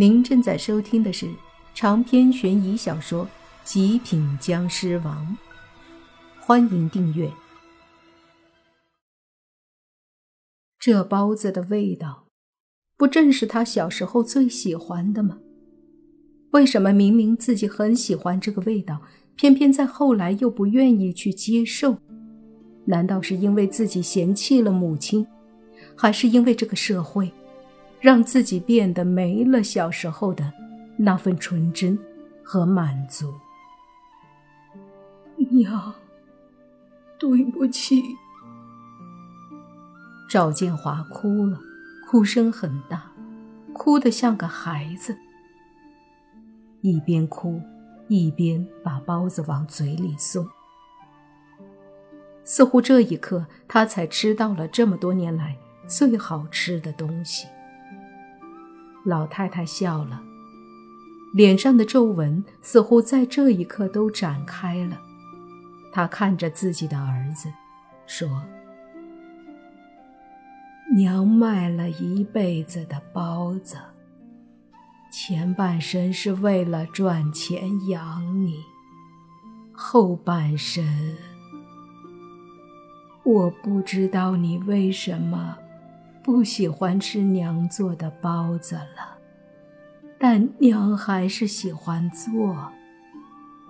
您正在收听的是长篇悬疑小说《极品僵尸王》，欢迎订阅。这包子的味道，不正是他小时候最喜欢的吗？为什么明明自己很喜欢这个味道，偏偏在后来又不愿意去接受？难道是因为自己嫌弃了母亲，还是因为这个社会？让自己变得没了小时候的那份纯真和满足。娘，对不起。赵建华哭了，哭声很大，哭得像个孩子。一边哭，一边把包子往嘴里送。似乎这一刻，他才吃到了这么多年来最好吃的东西。老太太笑了，脸上的皱纹似乎在这一刻都展开了。她看着自己的儿子，说：“娘卖了一辈子的包子，前半生是为了赚钱养你，后半生，我不知道你为什么。”不喜欢吃娘做的包子了，但娘还是喜欢做，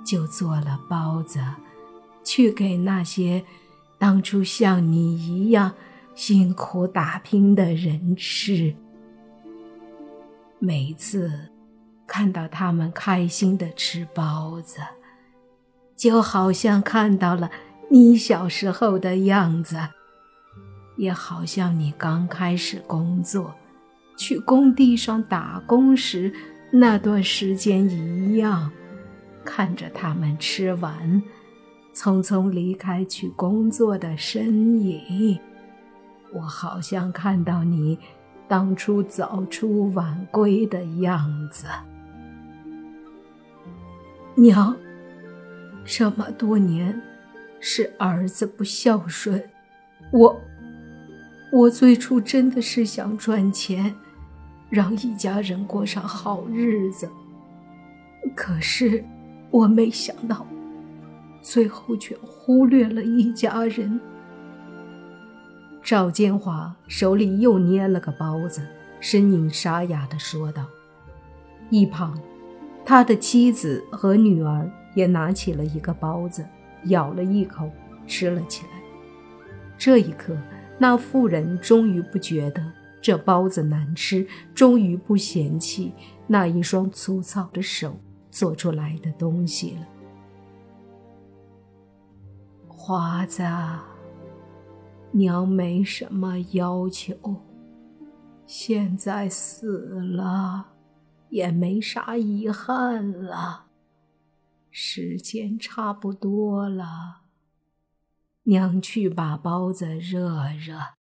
就做了包子，去给那些当初像你一样辛苦打拼的人吃。每次看到他们开心的吃包子，就好像看到了你小时候的样子。也好像你刚开始工作，去工地上打工时那段时间一样，看着他们吃完，匆匆离开去工作的身影，我好像看到你当初早出晚归的样子。娘，这么多年是儿子不孝顺，我。我最初真的是想赚钱，让一家人过上好日子。可是我没想到，最后却忽略了一家人。赵建华手里又捏了个包子，声音沙哑的说道。一旁，他的妻子和女儿也拿起了一个包子，咬了一口，吃了起来。这一刻。那妇人终于不觉得这包子难吃，终于不嫌弃那一双粗糙的手做出来的东西了。华子，娘没什么要求，现在死了也没啥遗憾了，时间差不多了。娘去把包子热热，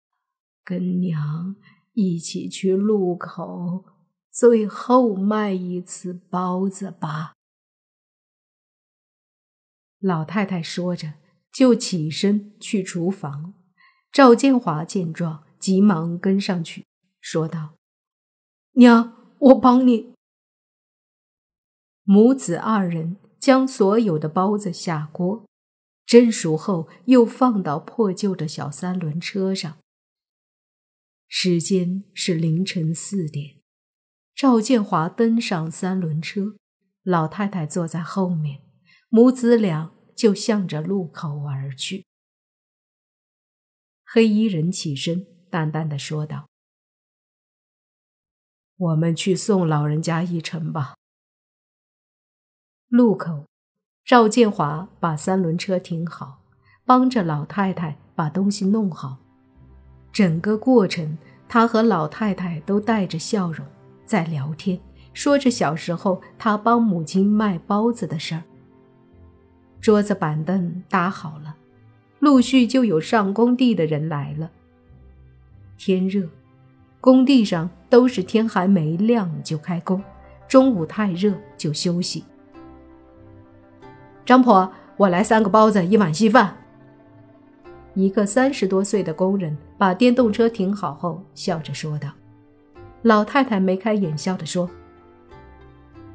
跟娘一起去路口，最后卖一次包子吧。老太太说着，就起身去厨房。赵建华见状，急忙跟上去，说道：“娘，我帮你。”母子二人将所有的包子下锅。蒸熟后，又放到破旧的小三轮车上。时间是凌晨四点，赵建华登上三轮车，老太太坐在后面，母子俩就向着路口而去。黑衣人起身，淡淡的说道：“我们去送老人家一程吧。”路口。赵建华把三轮车停好，帮着老太太把东西弄好。整个过程，他和老太太都带着笑容在聊天，说着小时候他帮母亲卖包子的事儿。桌子板凳搭好了，陆续就有上工地的人来了。天热，工地上都是天还没亮就开工，中午太热就休息。张婆，我来三个包子，一碗稀饭。一个三十多岁的工人把电动车停好后，笑着说道：“老太太眉开眼笑的说，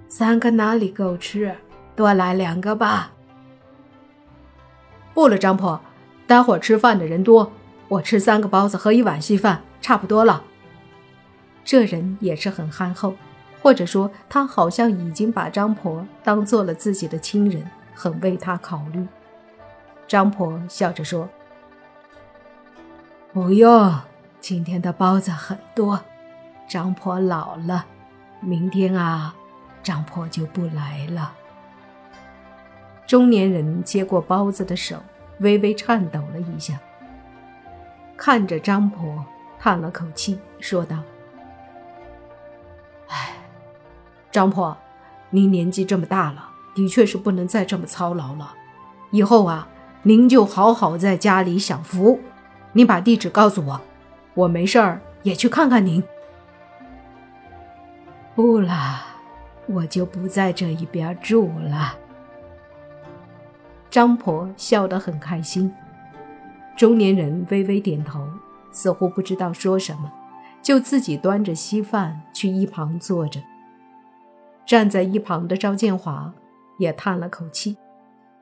三个哪里够吃？多来两个吧。不了，张婆，待会儿吃饭的人多，我吃三个包子和一碗稀饭差不多了。这人也是很憨厚，或者说他好像已经把张婆当做了自己的亲人，很为他考虑。张婆笑着说：“不用，今天的包子很多。张婆老了，明天啊，张婆就不来了。”中年人接过包子的手微微颤抖了一下，看着张婆，叹了口气，说道：“唉，张婆，您年纪这么大了，的确是不能再这么操劳了。以后啊，您就好好在家里享福。您把地址告诉我，我没事儿也去看看您。”不啦，我就不在这一边住了。张婆笑得很开心，中年人微微点头，似乎不知道说什么，就自己端着稀饭去一旁坐着。站在一旁的赵建华也叹了口气。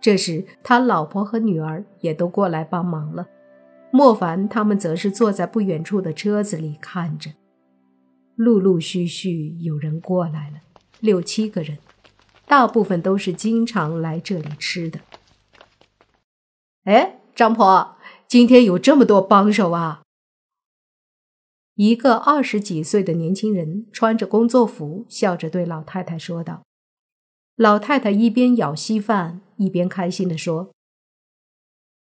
这时，他老婆和女儿也都过来帮忙了。莫凡他们则是坐在不远处的车子里看着。陆陆续续有人过来了，六七个人，大部分都是经常来这里吃的。哎，张婆，今天有这么多帮手啊！一个二十几岁的年轻人穿着工作服，笑着对老太太说道。老太太一边咬稀饭，一边开心地说：“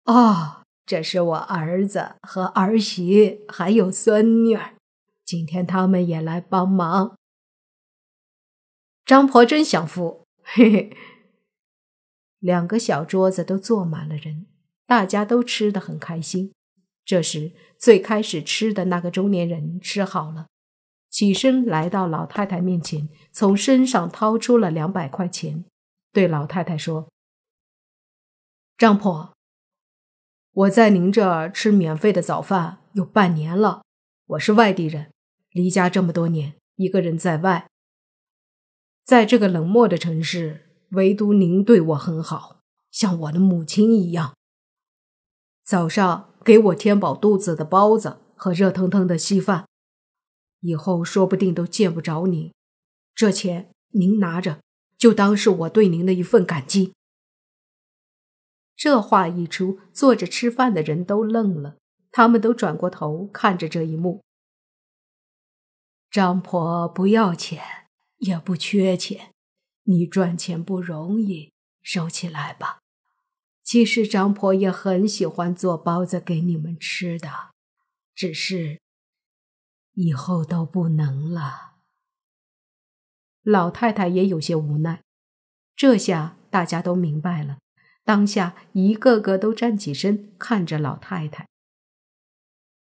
哦，这是我儿子和儿媳，还有孙女儿，今天他们也来帮忙。”张婆真享福，嘿嘿。两个小桌子都坐满了人。大家都吃得很开心。这时，最开始吃的那个中年人吃好了，起身来到老太太面前，从身上掏出了两百块钱，对老太太说：“张婆，我在您这儿吃免费的早饭有半年了。我是外地人，离家这么多年，一个人在外，在这个冷漠的城市，唯独您对我很好，像我的母亲一样。”早上给我填饱肚子的包子和热腾腾的稀饭，以后说不定都见不着你。这钱您拿着，就当是我对您的一份感激。这话一出，坐着吃饭的人都愣了，他们都转过头看着这一幕。张婆不要钱，也不缺钱，你赚钱不容易，收起来吧。其实张婆也很喜欢做包子给你们吃的，只是以后都不能了。老太太也有些无奈。这下大家都明白了，当下一个个都站起身，看着老太太。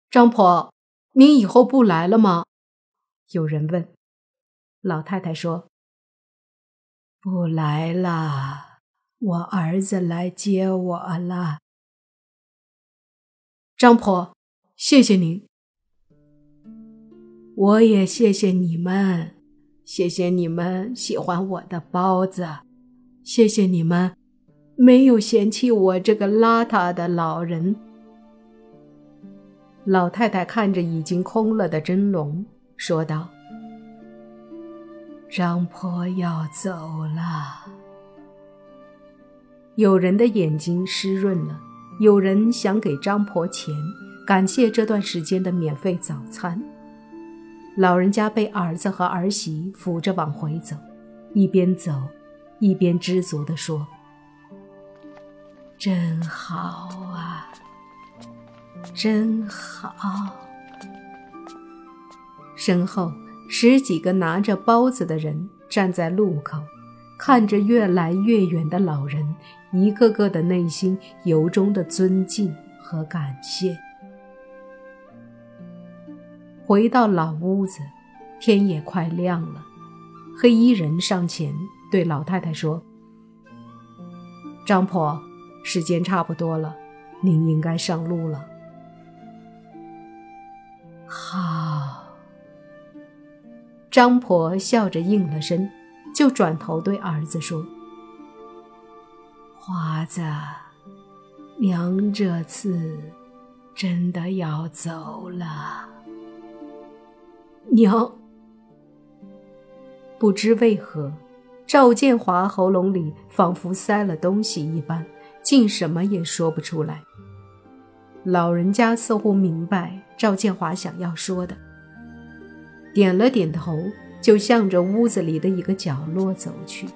张婆，您以后不来了吗？有人问。老太太说：“不来了。”我儿子来接我了，张婆，谢谢您。我也谢谢你们，谢谢你们喜欢我的包子，谢谢你们没有嫌弃我这个邋遢的老人。老太太看着已经空了的蒸笼，说道：“张婆要走了。”有人的眼睛湿润了，有人想给张婆钱，感谢这段时间的免费早餐。老人家被儿子和儿媳扶着往回走，一边走，一边知足地说：“真好啊，真好。”身后十几个拿着包子的人站在路口。看着越来越远的老人，一个个的内心由衷的尊敬和感谢。回到老屋子，天也快亮了。黑衣人上前对老太太说：“张婆，时间差不多了，您应该上路了。”好。张婆笑着应了声。就转头对儿子说：“华子，娘这次真的要走了。”娘，不知为何，赵建华喉咙里仿佛塞了东西一般，竟什么也说不出来。老人家似乎明白赵建华想要说的，点了点头，就向着屋子里的一个角落走去。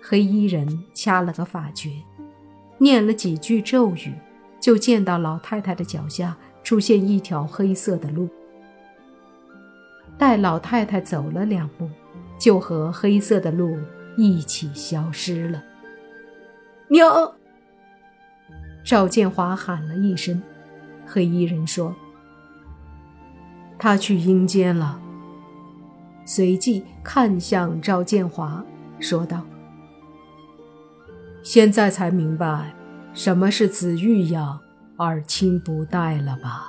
黑衣人掐了个法诀，念了几句咒语，就见到老太太的脚下出现一条黑色的路。待老太太走了两步，就和黑色的路一起消失了。娘！赵建华喊了一声，黑衣人说：“他去阴间了。”随即看向赵建华，说道：“现在才明白什么是子欲养而亲不待了吧？”